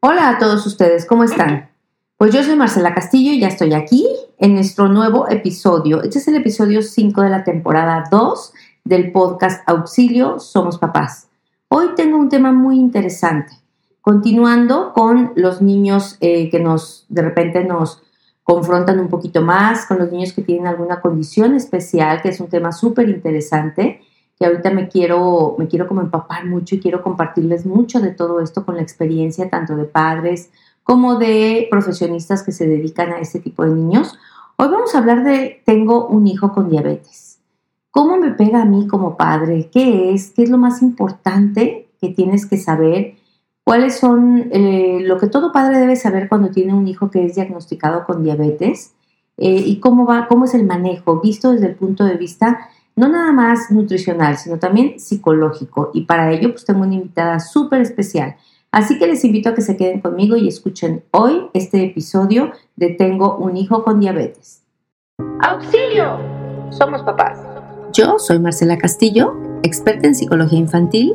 Hola a todos ustedes, ¿cómo están? Pues yo soy Marcela Castillo y ya estoy aquí en nuestro nuevo episodio. Este es el episodio 5 de la temporada 2 del podcast Auxilio Somos Papás. Hoy tengo un tema muy interesante, continuando con los niños eh, que nos de repente nos confrontan un poquito más, con los niños que tienen alguna condición especial, que es un tema súper interesante que ahorita me quiero, me quiero como empapar mucho y quiero compartirles mucho de todo esto con la experiencia tanto de padres como de profesionistas que se dedican a este tipo de niños. Hoy vamos a hablar de tengo un hijo con diabetes. ¿Cómo me pega a mí como padre? ¿Qué es? ¿Qué es lo más importante que tienes que saber? ¿Cuáles son eh, lo que todo padre debe saber cuando tiene un hijo que es diagnosticado con diabetes? Eh, ¿Y cómo va, cómo es el manejo visto desde el punto de vista no nada más nutricional, sino también psicológico. Y para ello, pues tengo una invitada súper especial. Así que les invito a que se queden conmigo y escuchen hoy este episodio de Tengo un hijo con diabetes. ¡Auxilio! Somos papás. Yo soy Marcela Castillo, experta en psicología infantil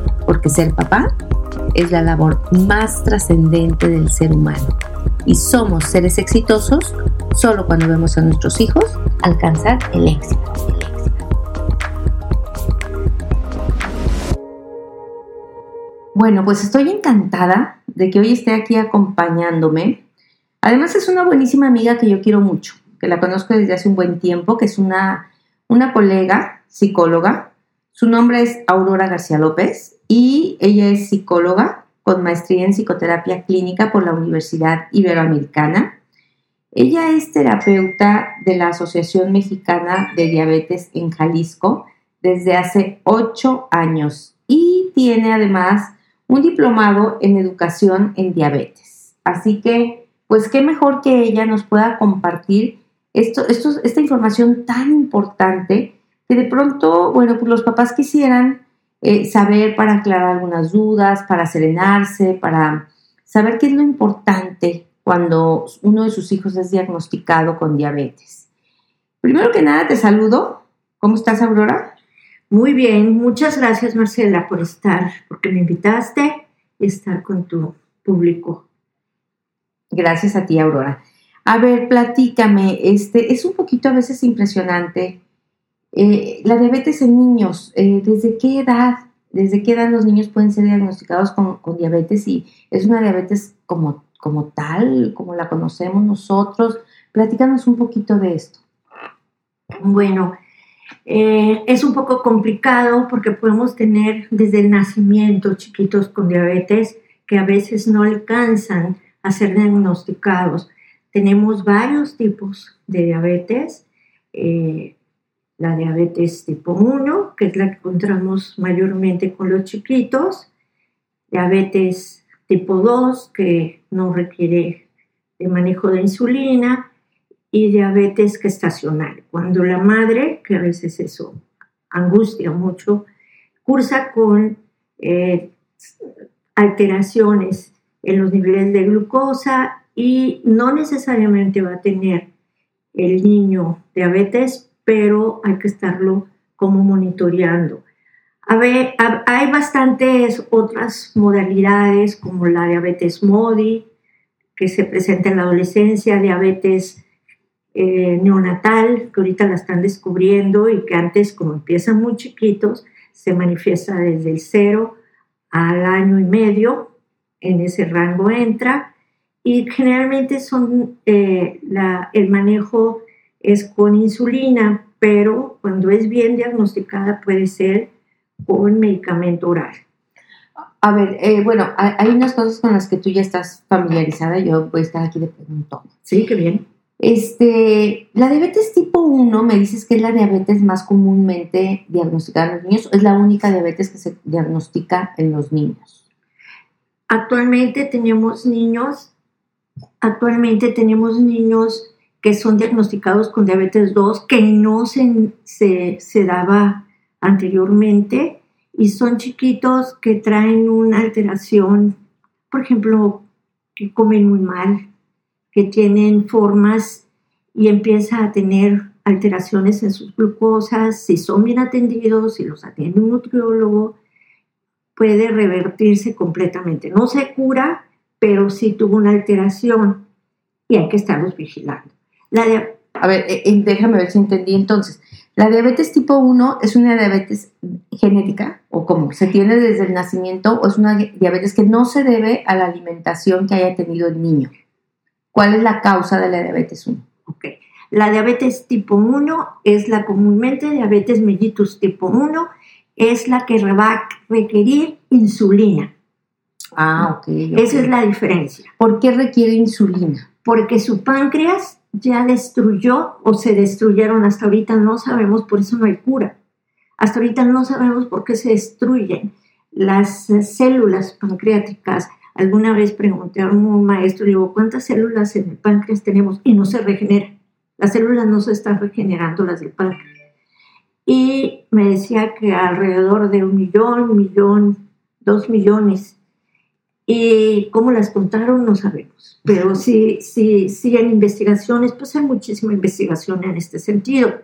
Porque ser papá es la labor más trascendente del ser humano. Y somos seres exitosos solo cuando vemos a nuestros hijos alcanzar el éxito. Bueno, pues estoy encantada de que hoy esté aquí acompañándome. Además es una buenísima amiga que yo quiero mucho, que la conozco desde hace un buen tiempo, que es una, una colega psicóloga. Su nombre es Aurora García López y ella es psicóloga con maestría en psicoterapia clínica por la Universidad Iberoamericana. Ella es terapeuta de la Asociación Mexicana de Diabetes en Jalisco desde hace ocho años y tiene además un diplomado en educación en diabetes. Así que, pues qué mejor que ella nos pueda compartir esto, esta información tan importante que de pronto, bueno, pues los papás quisieran eh, saber para aclarar algunas dudas, para serenarse, para saber qué es lo importante cuando uno de sus hijos es diagnosticado con diabetes. Primero que nada, te saludo. ¿Cómo estás, Aurora? Muy bien, muchas gracias, Marcela, por estar, porque me invitaste y estar con tu público. Gracias a ti, Aurora. A ver, platícame, este, es un poquito a veces impresionante eh, la diabetes en niños, eh, ¿desde qué edad? ¿Desde qué edad los niños pueden ser diagnosticados con, diabetes? Y es una diabetes como, como tal, como la conocemos nosotros. Platícanos un poquito de esto. Bueno, eh, es un poco complicado porque podemos tener desde el nacimiento chiquitos con diabetes que a veces no alcanzan a ser diagnosticados. Tenemos varios tipos de diabetes la diabetes tipo 1, que es la que encontramos mayormente con los chiquitos, diabetes tipo 2, que no requiere de manejo de insulina, y diabetes gestacional, cuando la madre, que a veces eso angustia mucho, cursa con eh, alteraciones en los niveles de glucosa y no necesariamente va a tener el niño diabetes, pero hay que estarlo como monitoreando. A ver, hay bastantes otras modalidades como la diabetes MODI, que se presenta en la adolescencia, diabetes eh, neonatal, que ahorita la están descubriendo y que antes, como empiezan muy chiquitos, se manifiesta desde el cero al año y medio, en ese rango entra, y generalmente son eh, la, el manejo es con insulina, pero cuando es bien diagnosticada puede ser con medicamento oral. A ver, eh, bueno, hay unas cosas con las que tú ya estás familiarizada, yo voy a estar aquí de preguntón. Sí, qué bien. Este, la diabetes tipo 1, me dices que es la diabetes más comúnmente diagnosticada en los niños, es la única diabetes que se diagnostica en los niños. Actualmente tenemos niños actualmente tenemos niños que son diagnosticados con diabetes 2 que no se, se, se daba anteriormente y son chiquitos que traen una alteración, por ejemplo, que comen muy mal, que tienen formas y empieza a tener alteraciones en sus glucosas, si son bien atendidos, si los atiende un nutriólogo, puede revertirse completamente. No se cura, pero sí tuvo una alteración y hay que estarlos vigilando. La a ver, eh, eh, déjame ver si entendí entonces. ¿La diabetes tipo 1 es una diabetes genética o cómo? ¿Se tiene desde el nacimiento o es una diabetes que no se debe a la alimentación que haya tenido el niño? ¿Cuál es la causa de la diabetes 1? Ok. La diabetes tipo 1 es la comúnmente diabetes mellitus tipo 1, es la que va a requerir insulina. Ah, ok. Esa es la diferencia. ¿Por qué requiere insulina? Porque su páncreas ya destruyó o se destruyeron hasta ahorita, no sabemos, por eso no hay cura. Hasta ahorita no sabemos por qué se destruyen las células pancreáticas. Alguna vez pregunté a un maestro, digo, ¿cuántas células en el páncreas tenemos? Y no se regenera. Las células no se están regenerando, las del páncreas. Y me decía que alrededor de un millón, un millón, dos millones y cómo las contaron no sabemos, pero sí, sí, sí en investigaciones, pues hay muchísima investigación en este sentido.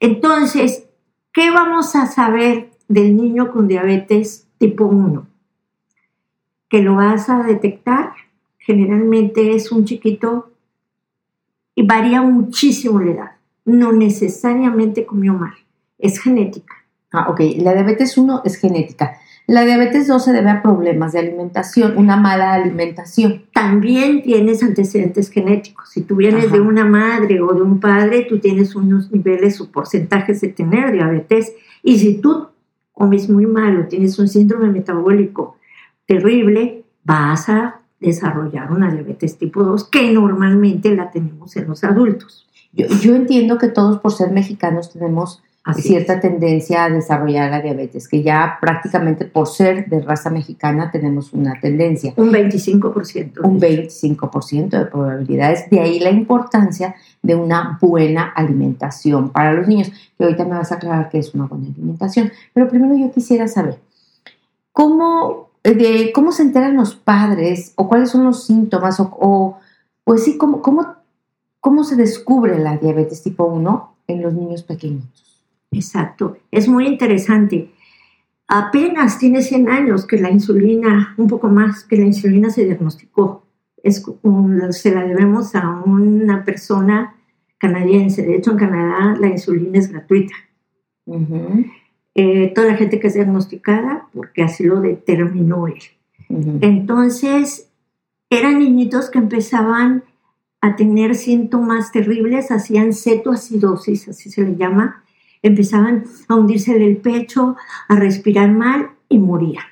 Entonces, ¿qué vamos a saber del niño con diabetes tipo 1? Que lo vas a detectar, generalmente es un chiquito y varía muchísimo la edad, no necesariamente comió mal, es genética. Ah, ok, la diabetes 1 es genética. La diabetes 2 se debe a problemas de alimentación, una mala alimentación. También tienes antecedentes genéticos. Si tú vienes de una madre o de un padre, tú tienes unos niveles o porcentajes de tener diabetes. Y si tú comes muy mal o tienes un síndrome metabólico terrible, vas a desarrollar una diabetes tipo 2 que normalmente la tenemos en los adultos. Yo, yo entiendo que todos por ser mexicanos tenemos cierta tendencia a desarrollar la diabetes, que ya prácticamente por ser de raza mexicana tenemos una tendencia. Un 25%. Un 25% de probabilidades. De ahí la importancia de una buena alimentación para los niños, que ahorita me vas a aclarar que es una buena alimentación. Pero primero yo quisiera saber, ¿cómo, de, cómo se enteran los padres o cuáles son los síntomas o, o pues sí, cómo, cómo, cómo se descubre la diabetes tipo 1 en los niños pequeños? Exacto, es muy interesante. Apenas tiene 100 años que la insulina, un poco más, que la insulina se diagnosticó. Es se la debemos a una persona canadiense. De hecho, en Canadá la insulina es gratuita. Eh, toda la gente que es diagnosticada, porque así lo determinó él. Entonces, eran niñitos que empezaban a tener síntomas terribles, hacían cetoacidosis, así se le llama, empezaban a hundirse el pecho, a respirar mal y morían.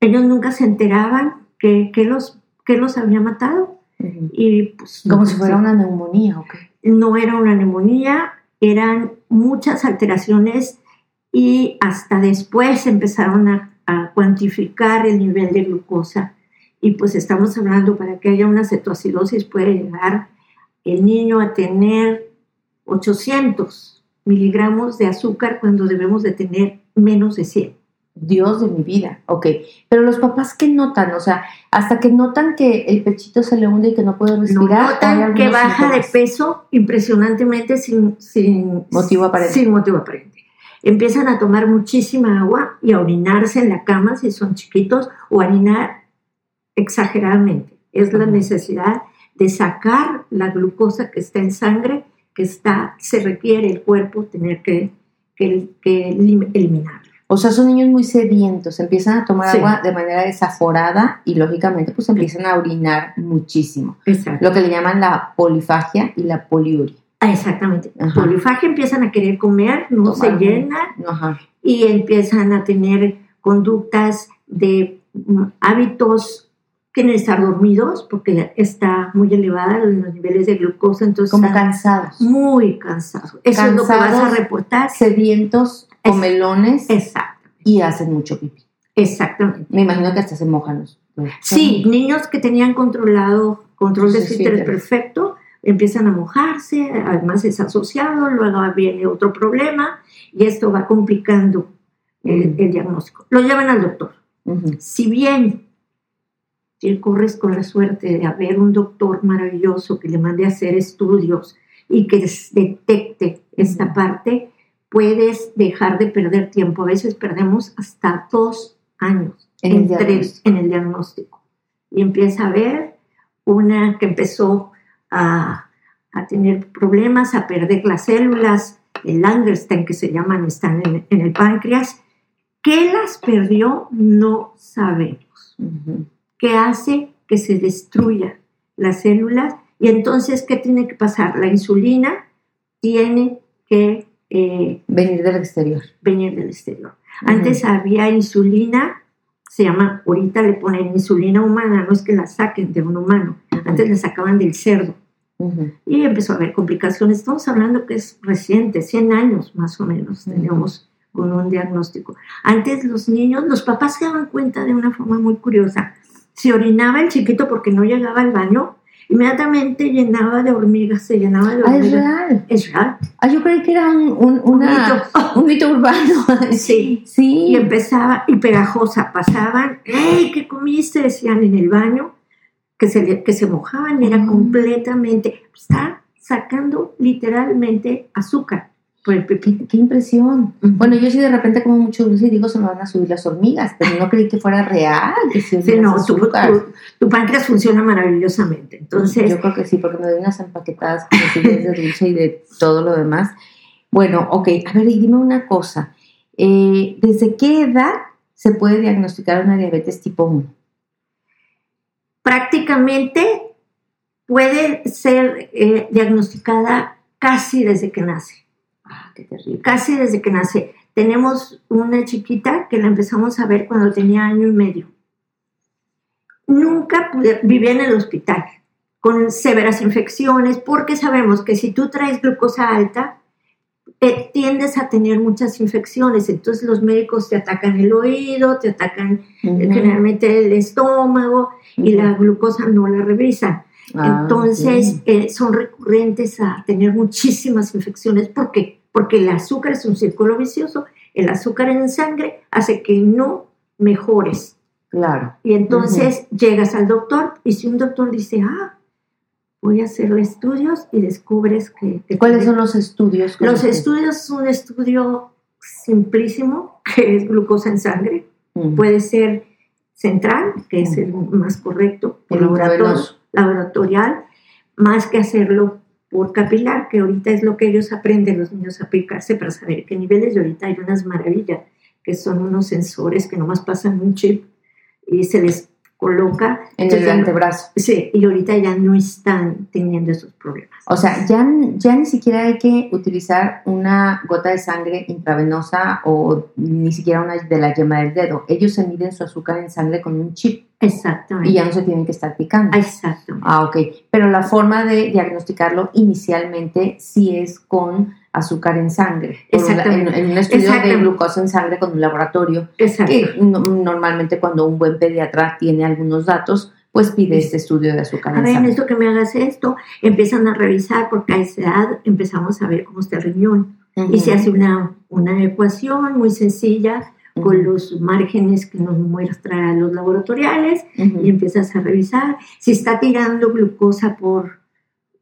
Ellos nunca se enteraban que, los, que los había matado. y pues, Como si fuera una neumonía, ¿o No era una neumonía, eran muchas alteraciones y hasta después empezaron a, a, cuantificar el nivel de glucosa. Y pues estamos hablando, para que haya una cetoacidosis puede llegar el niño a tener 800 miligramos de azúcar cuando debemos de tener menos de 100. Dios de mi vida, ok. Pero los papás que notan, o sea, hasta que notan que el pechito se le hunde y que no puede respirar. notan que baja de peso impresionantemente sin, sin, motivo aparente. Sin motivo aparente. Empiezan a tomar muchísima agua y a orinarse en la cama si son chiquitos o a orinar exageradamente. Es la necesidad de sacar la glucosa que está en sangre que está, se requiere el cuerpo tener que, que, eliminar. O sea, son niños muy sedientos, empiezan a tomar agua de manera desaforada y lógicamente pues empiezan a orinar muchísimo. Exacto. Lo que le llaman la polifagia y la poliuria. Ah, exactamente. Polifagia empiezan a querer comer, no se llenan y empiezan a tener conductas de mm, hábitos quieren estar dormidos porque está muy elevada los niveles de glucosa, entonces como cansados, muy cansados. Eso es lo que vas a reportar. Sedientos, comelones, exacto, y hacen mucho pipí. Exactamente. Me imagino que hasta se mojan los. Sí, niños que tenían controlado control de esfínteres perfecto, empiezan a mojarse, además es asociado, luego viene otro problema y esto va complicando el, Ujú. el diagnóstico. Lo llevan al doctor. Ujú. Si bien si corres con la suerte de haber un doctor maravilloso que le mande a hacer estudios y que detecte esta parte, puedes dejar de perder tiempo. A veces perdemos hasta dos años En el entre- diagnóstico. en el diagnóstico. Y empieza a ver una que empezó a, a tener problemas, a perder las células, el Langerstein que se llaman, están en, en el páncreas. ¿Qué las perdió? No sabemos. Ujú. ¿Qué hace que se destruya las células? Y entonces, ¿qué tiene que pasar? La insulina tiene que eh, Venir del exterior. venir del exterior. Antes había insulina, se llama, ahorita le ponen insulina humana, no es que la saquen de un humano, antes la sacaban del cerdo y empezó a haber complicaciones. Estamos hablando que es reciente, 100 años más o menos tenemos con un diagnóstico. Antes los niños, los papás se daban cuenta de una forma muy curiosa. Si orinaba el chiquito porque no llegaba al baño, inmediatamente llenaba de hormigas, se llenaba de Ah, es hormigas. real. es real. Ah, yo creí que era un, un- una- mito. un mito urbano. Sí. Sí. Y empezaba, y pegajosa, pasaban, ¡Ey, qué comiste! Decían en el baño, que se, que se mojaban y era Mm. completamente, está sacando literalmente azúcar pipí. Qué, qué impresión. Bueno, yo sí de repente como mucho dulce y digo se me van a subir las hormigas, pero no creí que fuera real. Que sí no, tu, tu- tu páncreas funciona maravillosamente. Entonces, Yo creo que sí, porque me doy unas empaquetadas con filetes de dulce y de todo lo demás. Bueno, ok, a ver, y dime una cosa. Eh, ¿Desde qué edad se puede diagnosticar una diabetes tipo 1? prácticamente puede ser eh, diagnosticada casi desde que nace. Ah, qué terrible. casi desde que nace. Tenemos una chiquita que la empezamos a ver cuando tenía año y medio. Nunca pude- vivía en el hospital con severas infecciones porque sabemos que si tú traes glucosa alta, eh, tiendes a tener muchas infecciones. Entonces los médicos te atacan el oído, te atacan eh, Ujú. generalmente el estómago y Ujú. la glucosa no la revisan. Ah, Entonces, eh, son recurrentes a tener muchísimas infecciones. ¿Por qué? Porque el azúcar es un círculo vicioso. El azúcar en sangre hace que no mejores. Claro. Y entonces llegas al doctor y si un doctor dice, ah, voy a hacerle estudios y descubres que... que ¿Cuáles son los estudios? Los hacen? estudios es un estudio simplísimo, que es glucosa en sangre. Puede ser central, que es el más correcto, El laboratorial, más que hacerlo por capilar, que ahorita es lo que ellos aprenden los niños a aplicarse para saber qué niveles. Y ahorita hay unas maravillas, que son unos sensores que nomás pasan un chip y se les coloca. En el antebrazo. Sí, y ahorita ya no están teniendo esos problemas. O sea, ya, ya ni siquiera hay que utilizar una gota de sangre intravenosa o ni siquiera una de la yema del dedo. Ellos se miden su azúcar en sangre con un chip Exactamente. y ya no se tienen que estar picando. Exactamente. Ah, ok. Pero la forma de diagnosticarlo inicialmente sí es con azúcar en sangre. Un En, Exactamente. en un estudio de glucosa en sangre con un laboratorio. Exacto. Que no- normalmente cuando un buen pediatra tiene algunos datos, pues pide este estudio de azúcar A en ver, sangre. necesito que me hagas esto. Empiezan a revisar porque a esa edad empezamos a ver cómo está el riñón. Y se hace una, una ecuación muy sencilla con Ujú. los márgenes que nos muestran los laboratoriales y empiezas a revisar. Si está tirando glucosa por,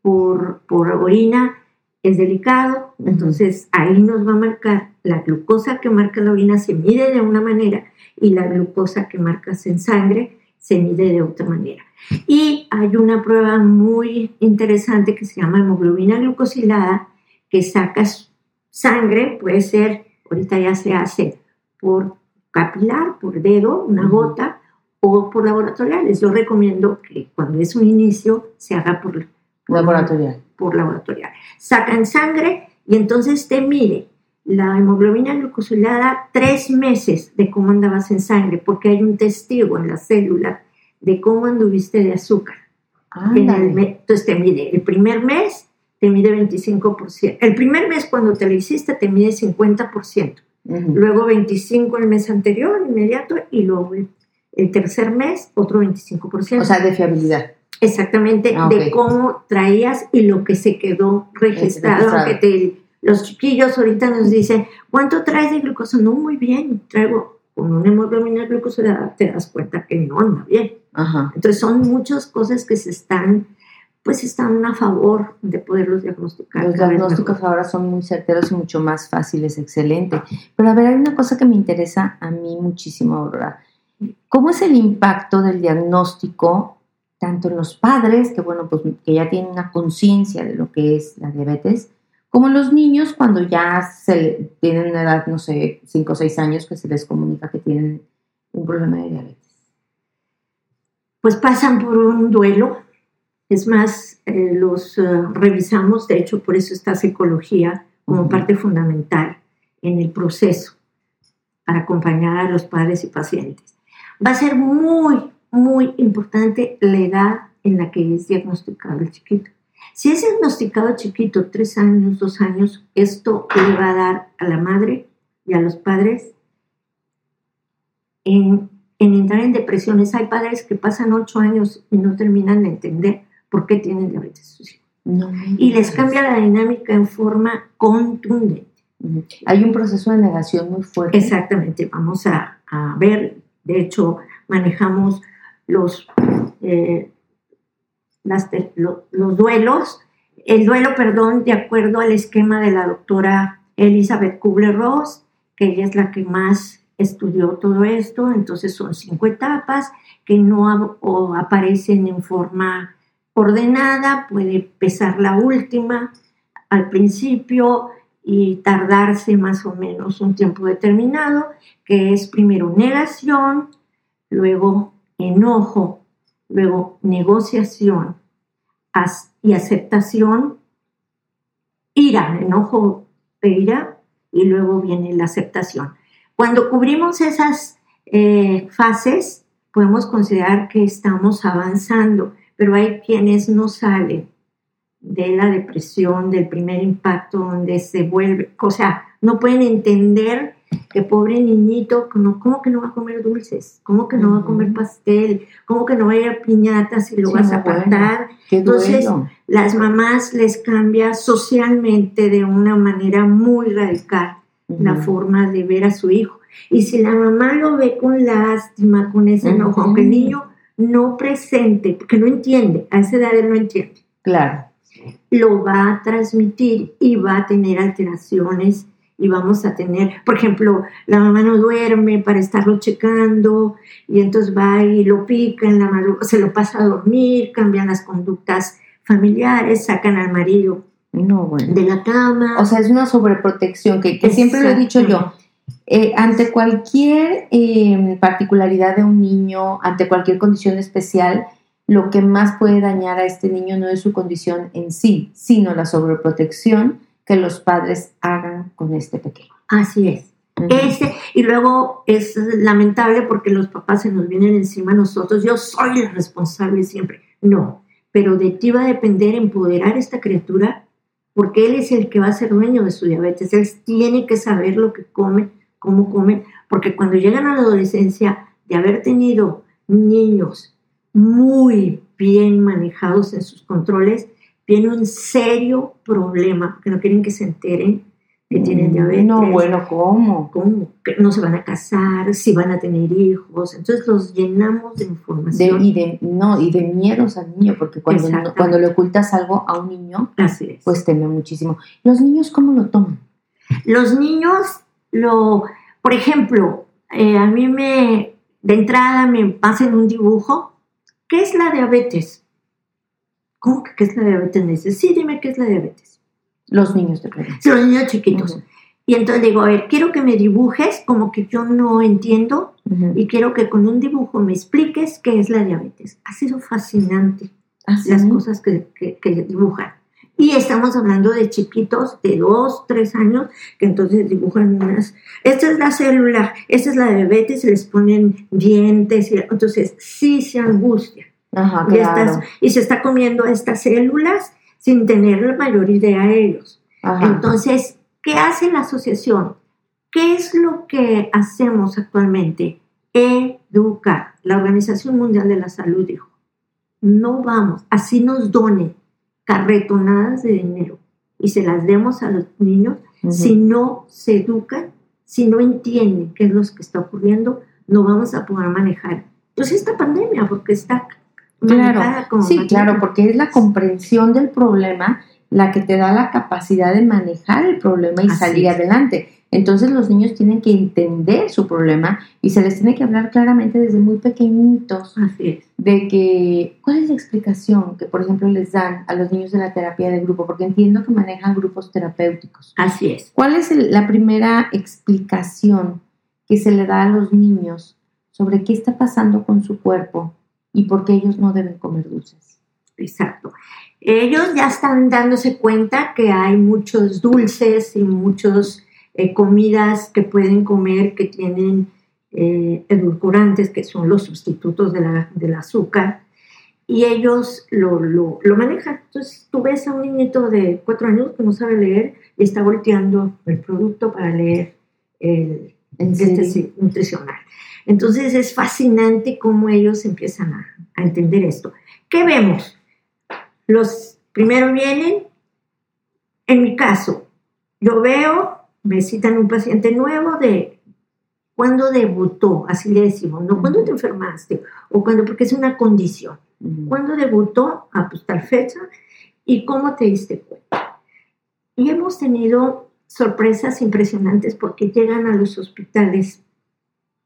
por, por orina, es delicado. Ujú. Entonces ahí nos va a marcar la glucosa que marca la orina se mide de una manera y la glucosa que marcas en sangre se mide de otra manera. Y hay una prueba muy interesante que se llama hemoglobina glucosilada que sacas sangre, puede ser, ahorita ya se hace por capilar, por dedo, una gota, o por laboratoriales. Yo recomiendo que cuando es un inicio se haga por, por Laboratorial. por laboratorial. Sacan sangre y entonces te mide la hemoglobina glucosilada tres meses de cómo andabas en sangre, porque hay un testigo en la célula de cómo anduviste de azúcar. En el entonces te mide el primer mes, te mide 25%. El primer mes cuando te lo hiciste te mide 50%. Luego 25 el mes anterior, inmediato, y luego el, tercer mes otro 25%. O sea, de fiabilidad. Exactamente, Ah, de cómo traías y lo que se quedó registrado. Que te- los chiquillos ahorita nos dicen, ¿cuánto traes de glucosa? No, muy bien, traigo con una hemoglobina glucosilada, te das cuenta que no anda bien. Ajá. Entonces son muchas cosas que se están, pues están a favor de poderlos diagnosticar. Los diagnósticos ahora son muy certeros y mucho más fáciles, excelente. Pero a ver, hay una cosa que me interesa a mí muchísimo, Aurora. ¿Cómo es el impacto del diagnóstico tanto en los padres, que bueno, pues que ya tienen una conciencia de lo que es la diabetes, como en los niños cuando ya se tienen una edad, no sé, 5 o 6 años, que se les comunica que tienen un problema de diabetes? Pues pasan por un duelo. Es más, eh, los eh, revisamos, de hecho, por eso está psicología como parte fundamental en el proceso para acompañar a los padres y pacientes. Va a ser muy, muy importante la edad en la que es diagnosticado el chiquito. Si es diagnosticado chiquito, tres años, dos años, esto le va a dar a la madre y a los padres en, en entrar en depresiones. Hay padres que pasan ocho años y no terminan de entender por qué tienen diabetes sus hijos. No Y les cambia la dinámica en forma contundente. Hay un proceso de negación muy fuerte. Exactamente, vamos a, a ver, de hecho, manejamos los, eh, las lo- los duelos, el duelo, perdón, de acuerdo al esquema de la doctora Elizabeth Kubler-Ross, que ella es la que más estudió todo esto, entonces son cinco etapas que no o aparecen en forma ordenada, puede pesar la última al principio y tardarse más o menos un tiempo determinado, que es primero negación, luego enojo, luego negociación y aceptación, ira, enojo e ira, y luego viene la aceptación. Cuando cubrimos esas eh, fases, podemos considerar que estamos avanzando, pero hay quienes no salen de la depresión, del primer impacto, donde se vuelve, o sea, no pueden entender que pobre niñito, ¿cómo, cómo que no va a comer dulces? ¿Cómo que no va a comer pastel? ¿Cómo que no va a ir a piñatas y lo Sí, vas a apartar? Entonces. Las mamás les cambia socialmente de una manera muy radical la forma de ver a su hijo. Y si la mamá lo ve con lástima, con ese enojo, Ujú. aunque el niño no presente, porque no entiende, a esa edad él no entiende, Claro. lo va a transmitir y va a tener alteraciones y vamos a tener, por ejemplo, la mamá no duerme para estarlo checando y entonces va y lo pica en la madrugada, se lo pasa a dormir, cambian las conductas familiares, sacan al marido No, bueno. de la cama. O sea, es una sobreprotección que, que siempre lo he dicho yo. Eh, ante cualquier eh, particularidad de un niño, ante cualquier condición especial, lo que más puede dañar a este niño no es su condición en sí, sino la sobreprotección que los padres hagan con este pequeño. Así es. Ujú. Ese, y luego es lamentable porque los papás se nos vienen encima a nosotros. Yo soy el responsable siempre. No, pero de ti va a depender empoderar a esta criatura porque él es el que va a ser dueño de su diabetes. Él tiene que saber lo que come, cómo come, porque cuando llegan a la adolescencia, de haber tenido niños muy bien manejados en sus controles, viene un serio problema, que no quieren que se enteren que tienen diabetes. Mm, No, bueno, ¿cómo? cómo, que no se van a casar, si van a tener hijos. Entonces los llenamos de De, información. y de, no, y de miedos al niño, porque cuando, cuando le ocultas algo a un niño, Así es. pues teme muchísimo. ¿Los niños cómo lo toman? los niños, lo, por ejemplo, eh, a mí me, de entrada me pasan un dibujo. ¿Qué es la diabetes? ¿Cómo que qué es la diabetes? Me dice, sí, dime qué es la diabetes. Los niños preguntan. Sí, los niños chiquitos. Y entonces digo, a ver, quiero que me dibujes como que yo no entiendo y quiero que con un dibujo me expliques qué es la diabetes. Ha sido fascinante. ¿Ah, sí? las cosas que, que, que dibujan. Y estamos hablando de chiquitos de dos, tres años, que entonces dibujan unas, esta es la célula, esta es la diabetes, y les ponen dientes, y entonces sí se angustia. Ajá, Y, claro. estas- y se está comiendo estas células sin tener la mayor idea ellos. Ajá. Entonces, ¿qué hace la asociación? ¿Qué es lo que hacemos actualmente? Educar. La Organización Mundial de la Salud dijo, no vamos, así nos donen carretonadas de dinero y se las demos a los niños, si no se educan, si no entienden qué es lo que está ocurriendo, no vamos a poder manejar. Pues esta pandemia, porque está Claro, sí, claro, porque es la comprensión del problema la que te da la capacidad de manejar el problema y salir adelante. Entonces los niños tienen que entender su problema y se les tiene que hablar claramente desde muy pequeñitos de que cuál es la explicación que por ejemplo les dan a los niños de la terapia de grupo, porque entiendo que manejan grupos terapéuticos. Así es. ¿Cuál es la primera explicación que se le da a los niños sobre qué está pasando con su cuerpo y por qué ellos no deben comer dulces? Exacto. Ellos ya están dándose cuenta que hay muchos dulces y muchos eh, comidas que pueden comer que tienen eh, edulcorantes, que son los sustitutos de la, del azúcar, y ellos lo, lo, lo, manejan. Entonces tú ves a un niñito de cuatro años que no sabe leer y está volteando el producto para leer el, este, nutricional. Entonces es fascinante cómo ellos empiezan a, a entender esto. ¿Qué vemos? Los primero vienen, en mi caso, yo veo me citan un paciente nuevo de cuándo debutó, así le decimos, no cuándo te enfermaste, o cuando, porque es una condición. ¿Cuándo debutó? A pues tal fecha, y cómo te diste cuenta. Y hemos tenido sorpresas impresionantes porque llegan a los hospitales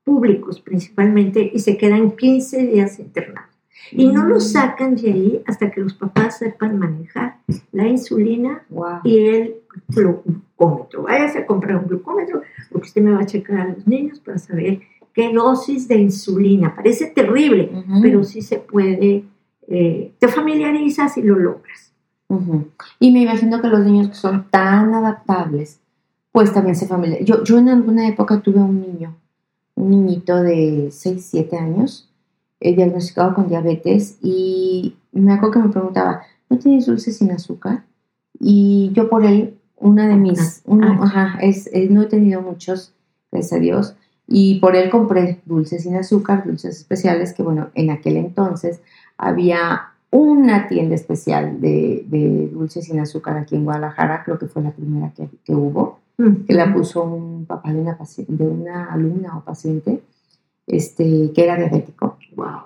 públicos principalmente y se quedan 15 días internados. Y no lo sacan de ahí hasta que los papás sepan manejar la insulina y el glucómetro. Váyase a comprar un glucómetro porque usted me va a checar a los niños para saber qué dosis de insulina. Parece terrible, pero sí se puede. Eh, te familiarizas y lo logras. Y me imagino que los niños que son tan adaptables, pues también se familiarizan. Yo, yo en alguna época tuve un niño, un niñito de 6, 7 años, eh, diagnosticado con diabetes y me acuerdo que me preguntaba, ¿no tienes dulce sin azúcar? Y yo por él una de mis, ajá, es, no he tenido muchos, gracias a Dios, y por él compré dulces sin azúcar, dulces especiales, que bueno, en aquel entonces había una tienda especial de, de dulces sin azúcar aquí en Guadalajara, creo que fue la primera que, que hubo, que la puso un papá de una, de una alumna o paciente, este, que era diabético,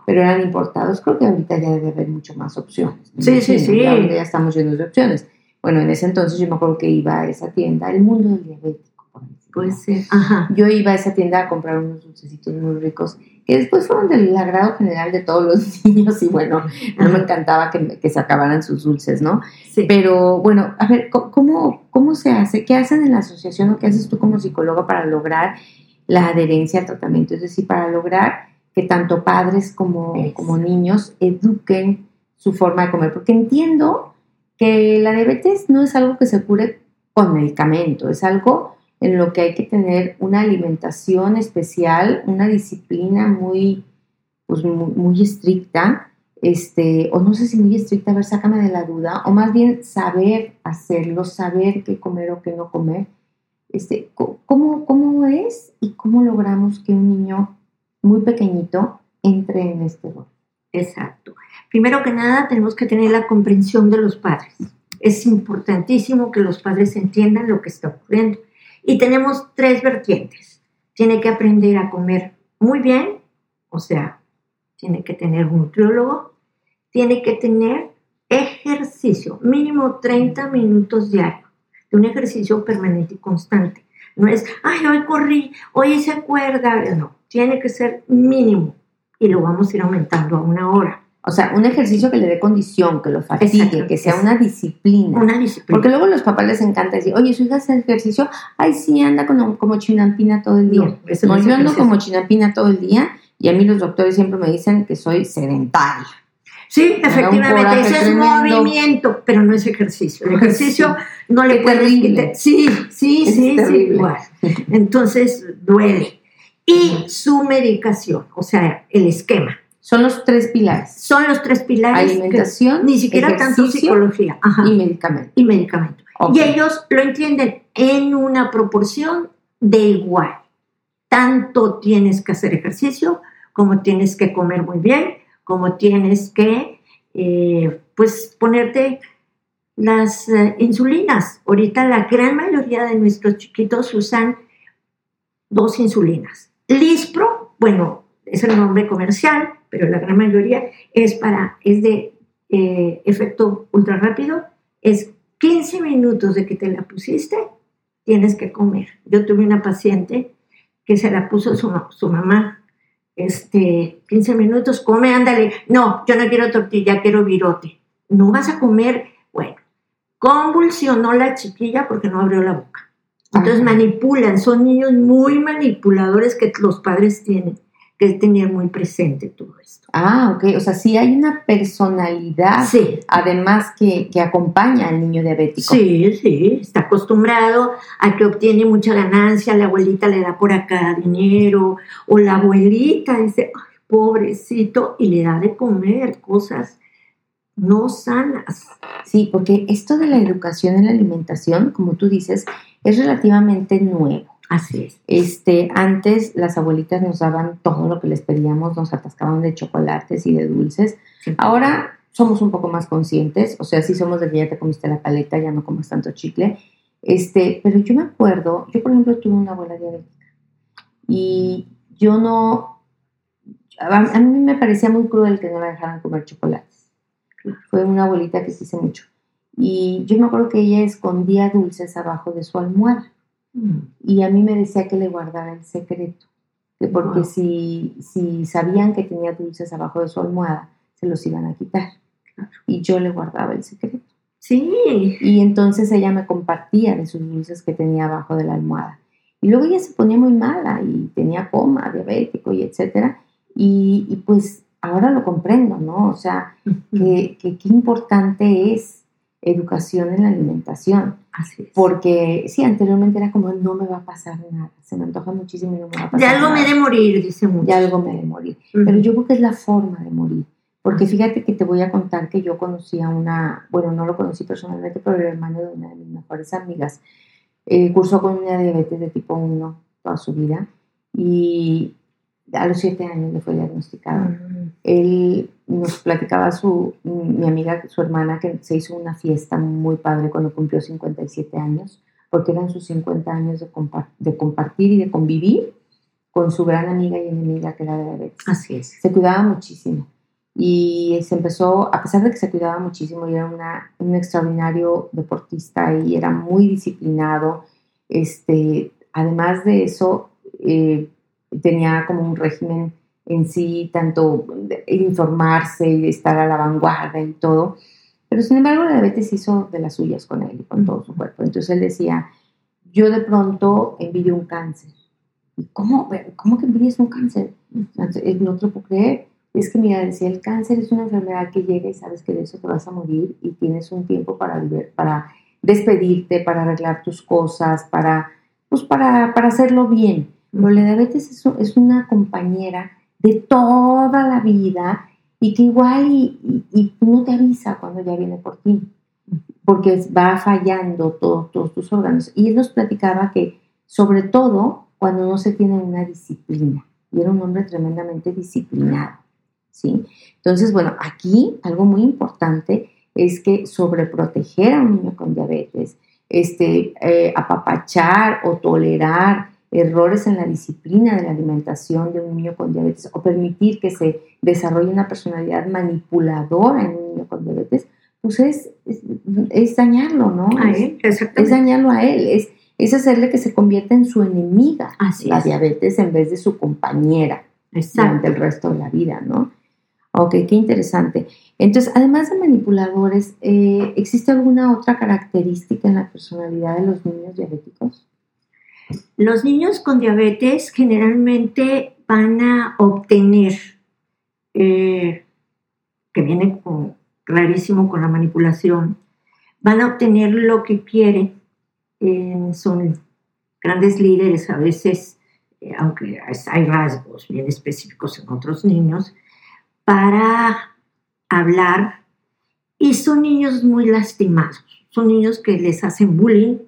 pero eran importados, creo que ahorita ya debe haber mucho más opciones. Sí, sí, sí. Ya, ya estamos llenos de opciones. Bueno, en ese entonces yo me acuerdo que iba a esa tienda, el mundo del diabético, por Pues sí. Yo iba a esa tienda a comprar unos dulcecitos muy ricos que después fueron del agrado general de todos los niños y bueno, a mí me encantaba que, que, se acabaran sus dulces, ¿no? Sí. Pero bueno, a ver, ¿cómo, ¿cómo se hace? ¿Qué hacen en la asociación o qué haces tú como psicóloga para lograr la adherencia al tratamiento? Es decir, para lograr que tanto padres como, como niños eduquen su forma de comer, porque entiendo que la diabetes no es algo que se cure con medicamento, es algo en lo que hay que tener una alimentación especial, una disciplina muy, pues, muy, estricta, este, o no sé si muy estricta, a ver, sácame de la duda, o más bien saber hacerlo, saber qué comer o qué no comer. Este, ¿cómo, ¿Cómo es y cómo logramos que un niño muy pequeñito entre en este rol? Exacto. Primero que nada, tenemos que tener la comprensión de los padres. Es importantísimo que los padres entiendan lo que está ocurriendo. Y tenemos tres vertientes. Tiene que aprender a comer muy bien, o sea, tiene que tener un nutriólogo, tiene que tener ejercicio, mínimo 30 minutos diarios, de un ejercicio permanente y constante. No es, ay, hoy corrí, hoy se acuerda, no, tiene que ser mínimo y lo vamos a ir aumentando a una hora. O sea, un ejercicio que le dé condición, que lo fatigue, que sea una disciplina. Una disciplina. Porque luego a los papás les encanta decir, oye, su hija hace ejercicio, ay, sí, anda como, como chinampina todo el día. No, yo ando como chinampina todo el día y a mí los doctores siempre me dicen que soy sedentaria. Sí, efectivamente, ese es movimiento, pero no es ejercicio. El ejercicio no le puede quitar. Sí, sí, sí, sí. Entonces duele y su medicación, o sea, el esquema. Son los tres pilares. Son los tres pilares. Alimentación, ni siquiera tanto psicología. Y medicamento. Y medicamento. Y ellos lo entienden en una proporción de igual. Tanto tienes que hacer ejercicio, como tienes que comer muy bien, como tienes que eh, pues ponerte las eh, insulinas. Ahorita la gran mayoría de nuestros chiquitos usan dos insulinas. Lispro, bueno, es el nombre comercial, pero la gran mayoría es para, es de eh, efecto ultra rápido, es 15 minutos de que te la pusiste, tienes que comer. Yo tuve una paciente que se la puso su, su mamá, este, 15 minutos, come, ándale, no, yo no quiero tortilla, quiero virote. No vas a comer, bueno, convulsionó la chiquilla porque no abrió la boca. Entonces manipulan, son niños muy manipuladores que los padres tienen que tener muy presente todo esto. Ah, ok. O sea, sí hay una personalidad, sí. además que, que, acompaña al niño diabético. Sí, sí. Está acostumbrado a que obtiene mucha ganancia, la abuelita le da por acá dinero, o la abuelita dice, Ay, pobrecito, y le da de comer cosas no sanas. Sí, porque esto de la educación en la alimentación, como tú dices, es relativamente nuevo. Así es. Este, antes las abuelitas nos daban todo lo que les pedíamos, nos atascaban de chocolates y de dulces. Sí. Ahora somos un poco más conscientes, o sea, sí somos de que ya te comiste la paleta, ya no comas tanto chicle. Este, pero yo me acuerdo, yo por ejemplo tuve una abuela diabética y yo no, a, a mí me parecía muy cruel que no la dejaran comer chocolates. Fue una abuelita que quise mucho. Y yo me acuerdo que ella escondía dulces abajo de su almohada. Y a mí me decía que le guardara el secreto, que porque wow. si, si sabían que tenía dulces abajo de su almohada, se los iban a quitar. Claro. Y yo le guardaba el secreto. Sí. Y entonces ella me compartía de sus dulces que tenía abajo de la almohada. Y luego ella se ponía muy mala y tenía coma, diabético y etcétera. Y, y pues ahora lo comprendo, ¿no? O sea, uh -huh. que, que, qué importante es educación en la alimentación. Así es. Porque sí, anteriormente era como, no me va a pasar nada, se me antoja muchísimo y no me va a pasar Ya algo nada. me he de morir, dice mucho. Ya algo me he de morir. Uh -huh. Pero yo creo que es la forma de morir. Porque fíjate que te voy a contar que yo conocí a una, bueno, no lo conocí personalmente, pero el hermano de una de mis mejores amigas. Eh, cursó con una diabetes de tipo 1 toda su vida y a los 7 años le fue diagnosticado. Uh -huh. Él nos platicaba su, mi amiga, su hermana, que se hizo una fiesta muy padre cuando cumplió 57 años, porque eran sus 50 años de, compa de compartir y de convivir con su gran amiga y enemiga que era de diabetes. Así es. Se cuidaba muchísimo. Y se empezó, a pesar de que se cuidaba muchísimo y era una, un extraordinario deportista y era muy disciplinado, este, además de eso, eh, tenía como un régimen en sí, tanto informarse y estar a la vanguardia y todo. Pero sin embargo, la diabetes hizo de las suyas con él y con todo su cuerpo. Entonces él decía, yo de pronto envidio un cáncer. ¿Y cómo, cómo que envidias un cáncer? Entonces, no te lo puedo creer. Es que, mira, decía, el cáncer es una enfermedad que llega y sabes que de eso te vas a morir y tienes un tiempo para, para despedirte, para arreglar tus cosas, para, pues para, para hacerlo bien. Pero la diabetes es, es una compañera de toda la vida y que igual y, y, y, no te avisa cuando ya viene por ti, porque va fallando todo, todos tus órganos. Y él nos platicaba que sobre todo cuando no se tiene una disciplina, y era un hombre tremendamente disciplinado, ¿sí? Entonces, bueno, aquí algo muy importante es que sobreproteger a un niño con diabetes, este, eh, apapachar o tolerar errores en la disciplina de la alimentación de un niño con diabetes o permitir que se desarrolle una personalidad manipuladora en un niño con diabetes, pues es, es, es dañarlo, ¿no? A él, es, es, dañarlo a él, es, es hacerle que se convierta en su enemiga, Así la es. diabetes, en vez de su compañera Exacto. durante el resto de la vida, ¿no? Ok, qué interesante. Entonces, además de manipuladores, eh, ¿existe alguna otra característica en la personalidad de los niños diabéticos? Los niños con diabetes generalmente van a obtener, eh, que viene con, clarísimo con la manipulación, van a obtener lo que quieren. Eh, son grandes líderes a veces, eh, aunque hay rasgos bien específicos en otros niños, para hablar y son niños muy lastimados. Son niños que les hacen bullying,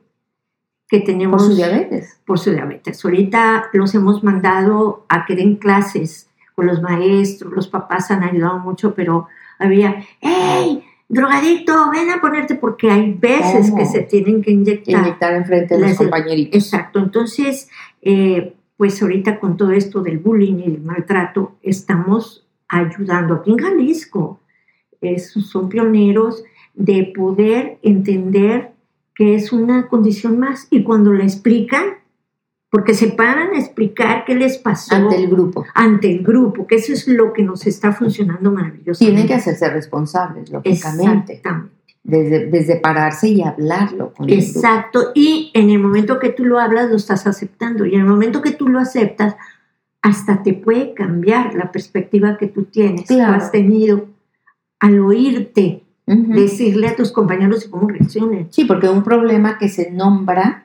que tenemos... Por su diabetes. Por su diabetes. Ahorita los hemos mandado a que den clases con los maestros, los papás han ayudado mucho, pero había, ¡hey! Drogadicto, ven a ponerte, porque hay veces ¿Cómo? que se tienen que inyectar. Inyectar enfrente de los compañeritos. Exacto, entonces, eh, pues ahorita con todo esto del bullying y el maltrato, estamos ayudando aquí en Jalisco. Es- son pioneros de poder entender que es una condición más y cuando la explican, porque se paran a explicar qué les pasó Ante el grupo. ante el grupo, que eso es lo que nos está funcionando maravilloso. Tienen que hacerse responsables, lógicamente. Exactamente. Desde, desde pararse y hablarlo con el grupo. Exacto, y en el momento que tú lo hablas, lo estás aceptando, y en el momento que tú lo aceptas, hasta te puede cambiar la perspectiva que tú tienes, Claro. o has tenido al oírte Decirle a tus compañeros y cómo reaccionan. Sí, porque un problema que se nombra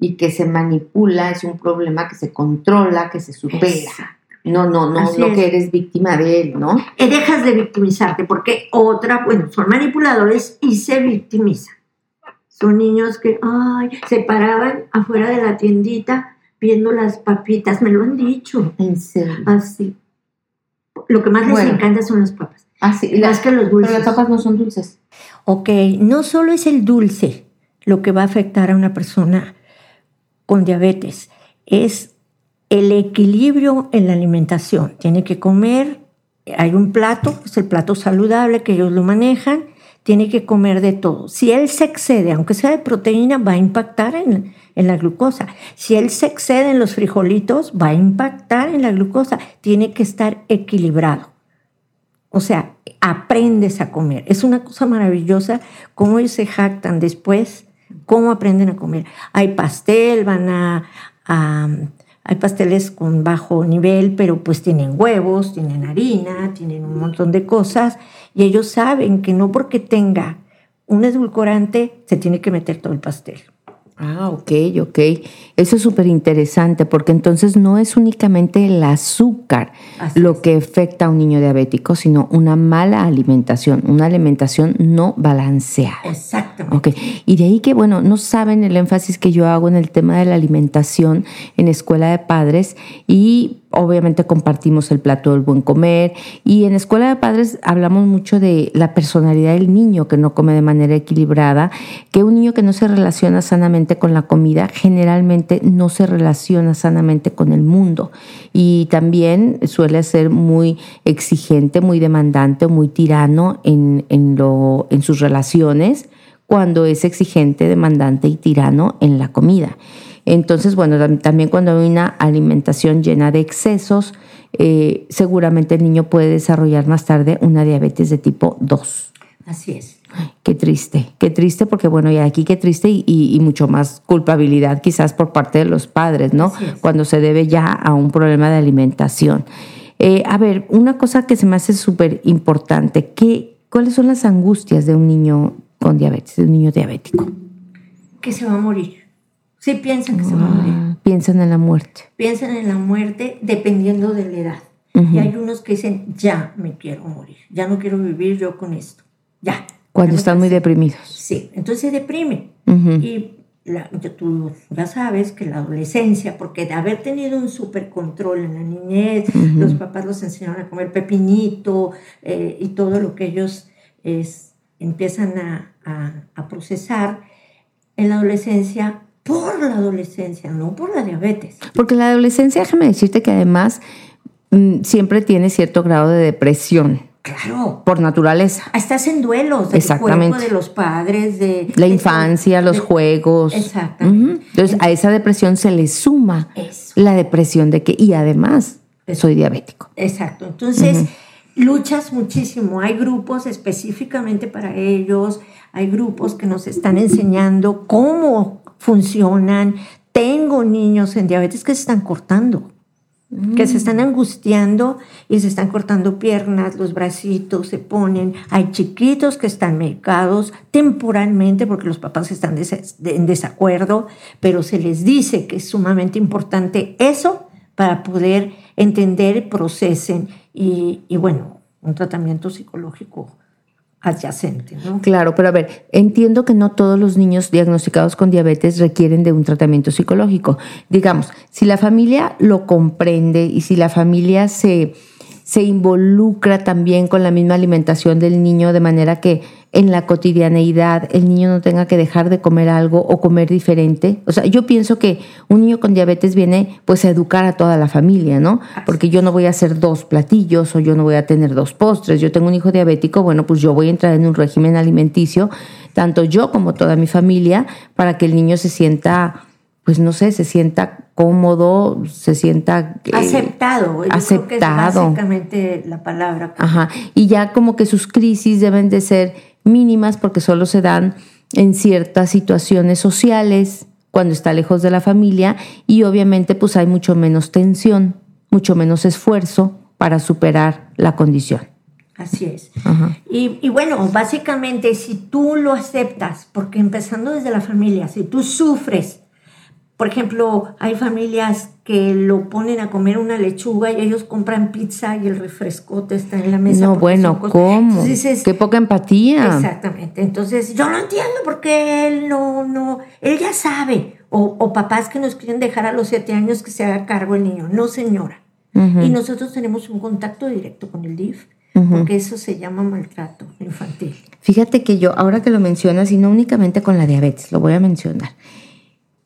y que se manipula es un problema que se controla, que se supera. Exacto. No, no, no, Así no es. que eres víctima de él, ¿no? Eh, dejas de victimizarte, porque otra, bueno, son manipuladores y se victimizan. Son niños que, ay, se paraban afuera de la tiendita viendo las papitas, me lo han dicho, En serio. así. Lo que más les Bueno. encanta son las papas. Ah, sí, y Más las, que los pero dulces. las papas no son dulces. Ok, no solo es el dulce lo que va a afectar a una persona con diabetes, es el equilibrio en la alimentación. Tiene que comer, hay un plato, es el plato saludable que ellos lo manejan, tiene que comer de todo. Si él se excede, aunque sea de proteína, va a impactar en, en la glucosa. Si él se excede en los frijolitos, va a impactar en la glucosa. Tiene que estar equilibrado. O sea, aprendes a comer. Es una cosa maravillosa cómo ellos se jactan después, cómo aprenden a comer. Hay pastel, van a, a- hay pasteles con bajo nivel, pero pues tienen huevos, tienen harina, tienen un montón de cosas y ellos saben que no porque tenga un edulcorante se tiene que meter todo el pastel. Ah, ok, ok. Eso es súper interesante porque entonces no es únicamente el azúcar Así lo es. que afecta a un niño diabético, sino una mala alimentación, una alimentación no balanceada. Exactamente. Ok, y de ahí que, bueno, no saben el énfasis que yo hago en el tema de la alimentación en escuela de padres y obviamente compartimos el plato del buen comer y en escuela de padres hablamos mucho de la personalidad del niño que no come de manera equilibrada, que un niño que no se relaciona sanamente con la comida generalmente no se relaciona sanamente con el mundo y también suele ser muy exigente, muy demandante, muy tirano en, en, lo, en sus relaciones cuando es exigente, demandante y tirano en la comida. Entonces, bueno, tam- también cuando hay una alimentación llena de excesos, eh, seguramente el niño puede desarrollar más tarde una diabetes de tipo 2. Así es. Qué triste, qué triste porque bueno, y aquí qué triste y, y- y mucho más culpabilidad quizás por parte de los padres, ¿no? Cuando se debe ya a un problema de alimentación. Eh, a ver, una cosa que se me hace súper importante, ¿qué, ¿cuáles son las angustias de un niño con diabetes, de un niño diabético? Que se va a morir. Sí piensan que se va a morir. Piensan en la muerte. piensan en la muerte dependiendo de la edad. Y hay unos que dicen, ya me quiero morir, ya no quiero vivir yo con esto, ya. Cuando Ya están muy cansé". deprimidos. Sí, entonces se deprimen. Ujú. Y la- ya tú ya sabes que la adolescencia, porque de haber tenido un super control en la niñez, los papás los enseñaron a comer pepinito eh, y todo lo que ellos es, empiezan a, a- a procesar en la adolescencia, por la adolescencia, no por la diabetes. Porque la adolescencia, déjame decirte que además mm, siempre tiene cierto grado de depresión Claro, por naturaleza. Estás en duelos del Exactamente. cuerpo de los padres, de La de- infancia, los de- juegos. Exactamente. Ujú. Entonces, a esa depresión se le suma Eso, la depresión de que, y además, soy diabético. exacto. Entonces, luchas muchísimo. Hay grupos específicamente para ellos, hay grupos que nos están enseñando cómo funcionan. Tengo niños en diabetes que se están cortando. que se están angustiando y se están cortando piernas, los bracitos se ponen. Hay chiquitos que están medicados temporalmente porque los papás están des- en desacuerdo, pero se les dice que es sumamente importante eso para poder entender, procesen y, y bueno, un tratamiento psicológico adyacente, ¿no? Claro, pero a ver, entiendo que no todos los niños diagnosticados con diabetes requieren de un tratamiento psicológico. Digamos, si la familia lo comprende y si la familia se, se involucra también con la misma alimentación del niño de manera que en la cotidianeidad el niño no tenga que dejar de comer algo o comer diferente. O sea, yo pienso que un niño con diabetes viene pues a educar a toda la familia, ¿no? Porque yo no voy a hacer dos platillos o yo no voy a tener dos postres. Yo tengo un hijo diabético, bueno, pues yo voy a entrar en un régimen alimenticio, tanto yo como toda mi familia, para que el niño se sienta pues no sé, se sienta cómodo, se sienta eh, aceptado. Yo aceptado. Creo que es básicamente la palabra. Ajá. Y ya como que sus crisis deben de ser mínimas porque solo se dan en ciertas situaciones sociales, cuando está lejos de la familia y obviamente pues hay mucho menos tensión, mucho menos esfuerzo para superar la condición. Así es. Y, y, bueno, básicamente si tú lo aceptas, porque empezando desde la familia, si tú sufres por ejemplo, hay familias que lo ponen a comer una lechuga y ellos compran pizza y el refrescote está en la mesa. No, bueno, ¿cómo? Qué poca empatía. Exactamente. Entonces, yo no entiendo porque él no, no, él ya sabe. O, papás que nos quieren dejar a los siete años que se haga cargo el niño. No, señora. Y nosotros tenemos un contacto directo con el DIF. Porque eso se llama maltrato infantil. Fíjate que yo, ahora que lo mencionas, y no únicamente con la diabetes, lo voy a mencionar.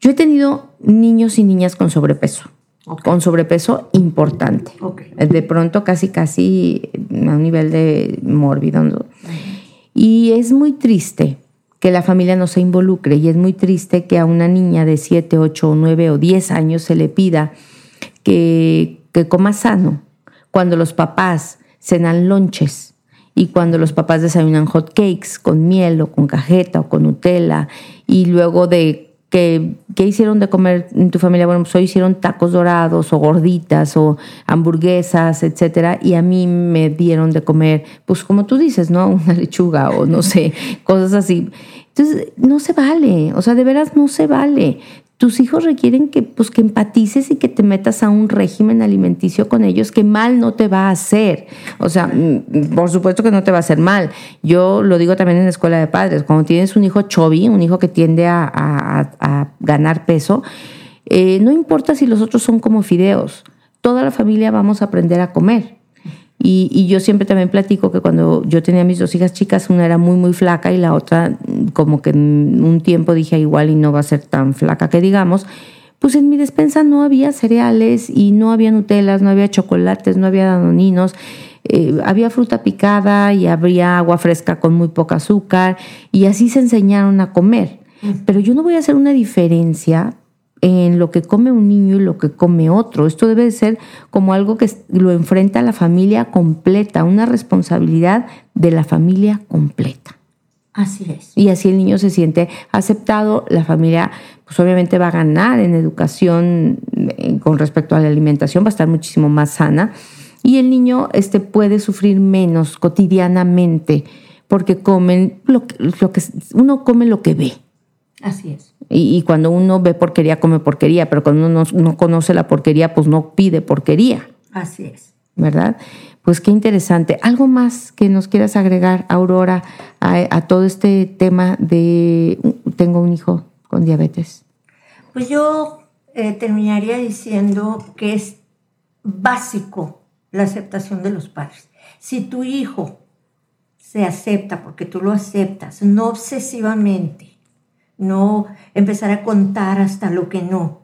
Yo he tenido niños y niñas con sobrepeso. Con sobrepeso importante. De pronto casi, casi a un nivel de mórbido. Y es muy triste que la familia no se involucre y es muy triste que a una niña de 7, 8, 9 o 10 años se le pida que, que coma sano cuando los papás cenan lonches y cuando los papás desayunan hot cakes con miel o con cajeta o con Nutella y luego de ¿Qué, hicieron de comer en tu familia? Bueno, pues hoy hicieron tacos dorados o gorditas o hamburguesas, etcétera, y a mí me dieron de comer, pues como tú dices, ¿no? Una lechuga o no sé, cosas así. Entonces, no se vale, o sea, de veras no se vale tus hijos requieren que, pues, que empatices y que te metas a un régimen alimenticio con ellos que mal no te va a hacer. O sea, mm, por supuesto que no te va a hacer mal. Yo lo digo también en la escuela de padres. Cuando tienes un hijo chubby, un hijo que tiende a, ganar peso, eh, no importa si los otros son como fideos. Toda la familia vamos a aprender a comer. Y, yo siempre también platico que cuando yo tenía mis dos hijas chicas, una era muy, muy flaca y la otra como que en un tiempo dije igual y no va a ser tan flaca que digamos, pues en mi despensa no había cereales y no había Nutelas, no había chocolates, no había danoninos. Eh, había fruta picada y había agua fresca con muy poca azúcar y así se enseñaron a comer. Pero yo no voy a hacer una diferencia en lo que come un niño y lo que come otro. Esto debe ser como algo que lo enfrenta a la familia completa, una responsabilidad de la familia completa. Así es. Y así el niño se siente aceptado, la familia pues obviamente va a ganar en educación eh, con respecto a la alimentación, va a estar muchísimo más sana y el niño este, puede sufrir menos cotidianamente porque comen lo lo que uno come lo que ve. Así es. Y, cuando uno ve porquería, come porquería, pero cuando uno no, conoce la porquería, pues no pide porquería. Así es. ¿Verdad? Pues qué interesante. ¿Algo más que nos quieras agregar, Aurora, a, todo este tema de tengo un hijo con diabetes? Pues yo eh, terminaría diciendo que es básico la aceptación de los padres. Si tu hijo se acepta porque tú lo aceptas, no obsesivamente, no empezar a contar hasta lo que no,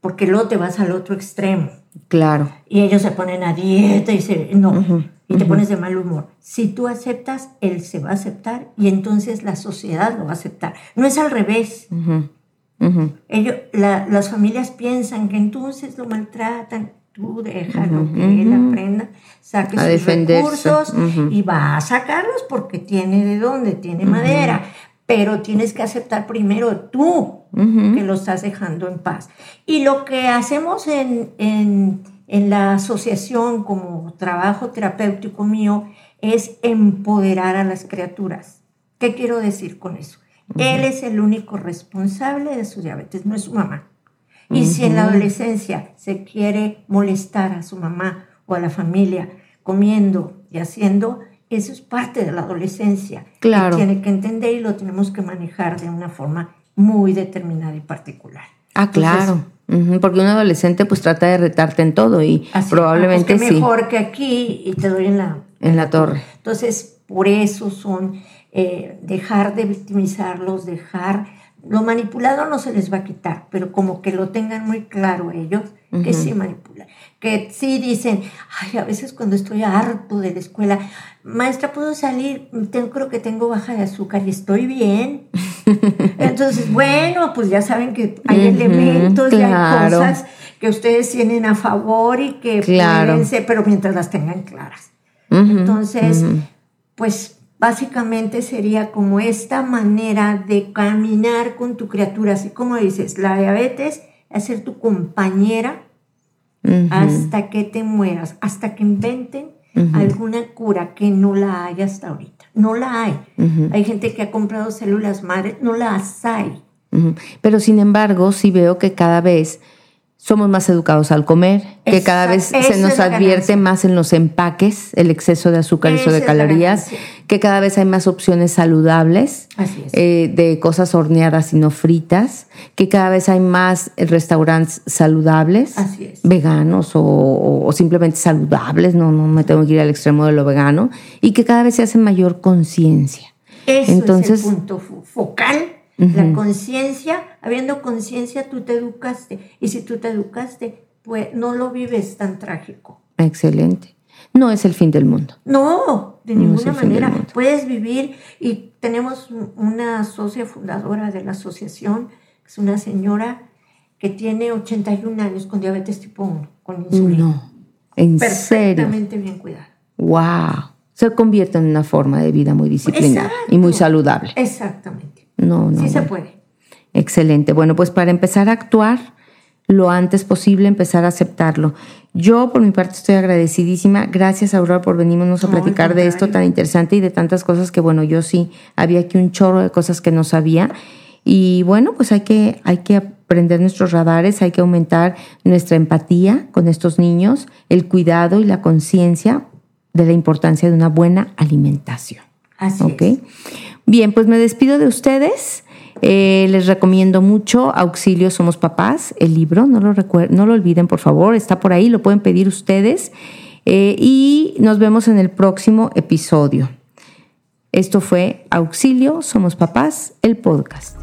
porque luego te vas al otro extremo. Claro. Y ellos se ponen a dieta y se, no, y te pones de mal humor. Si tú aceptas, él se va a aceptar y entonces la sociedad lo va a aceptar. No es al revés. Ellos, las familias piensan que entonces lo maltratan. Tú déjalo que él aprenda, saque sus recursos y va a sacarlos porque tiene de dónde, tiene madera pero tienes que aceptar primero tú que lo estás dejando en paz. Y lo que hacemos en, en, en, la asociación como trabajo terapéutico mío es empoderar a las criaturas. ¿Qué quiero decir con eso? Él es el único responsable de su diabetes, no es su mamá. Y si en la adolescencia se quiere molestar a su mamá o a la familia comiendo y haciendo, eso es parte de la adolescencia. Claro. tiene que entender y lo tenemos que manejar de una forma muy determinada y particular. Ah, claro. Porque un adolescente pues trata de retarte en todo y Así, probablemente ah, pues, qué sí, mejor que aquí y te doy en la, en la torre. Entonces, por eso son eh, dejar de victimizarlos, dejar... Lo manipulado no se les va a quitar, pero como que lo tengan muy claro ellos, que sí manipulan. Que sí dicen, ay, a veces cuando estoy harto de la escuela, maestra, ¿puedo salir? Tengo, creo que tengo baja de azúcar y estoy bien. Entonces, bueno, pues ya saben que hay elementos y hay claro. cosas que ustedes tienen a favor y que Claro. pueden ser, pero mientras las tengan claras. Entonces, pues básicamente sería como esta manera de caminar con tu criatura, así como dices, la diabetes es ser tu compañera hasta que te mueras, hasta que inventen alguna cura que no la hay hasta ahorita. No la hay. Hay gente que ha comprado células madre, no las hay. Pero sin embargo, sí veo que cada vez somos más educados al comer, que cada vez se nos advierte más en los empaques el exceso de azúcar, eso de calorías, que cada vez hay más opciones saludables. Eh, de cosas horneadas y no fritas, que cada vez hay más restaurantes saludables, veganos o, simplemente saludables, no, no me tengo que ir al extremo de lo vegano, y que cada vez se hace mayor conciencia. Entonces- es el punto la conciencia. Habiendo conciencia, tú te educaste. Y si tú te educaste, pues no lo vives tan trágico. Excelente. No es el fin del mundo. No, de No ninguna manera. Puedes vivir y tenemos una socia fundadora de la asociación, que es una señora que tiene 81 años con diabetes tipo 1, con insulina. No. En serio. Perfectamente bien cuidada. Wow. Se convierte en una forma de vida muy disciplinada Exacto. y muy saludable. Exactamente. No, no. sí se puede. Excelente. Bueno, pues para empezar a actuar lo antes posible, empezar a aceptarlo. Yo, por mi parte, estoy agradecidísima. Gracias, Aurora, por venirnos a No, platicar de esto tan interesante y de tantas cosas que, bueno, yo sí había aquí un chorro de cosas que no sabía. Y bueno, pues hay que, hay que aprender nuestros radares, hay que aumentar nuestra empatía con estos niños, el cuidado y la conciencia de la importancia de una buena alimentación. Así ¿Ok? es. Bien, pues me despido de ustedes. Eh, les recomiendo mucho Auxilio Somos Papás, el libro, no lo, no lo olviden por favor, está por ahí, lo pueden pedir ustedes. Eh, y nos vemos en el próximo episodio. Esto fue Auxilio Somos Papás, el podcast.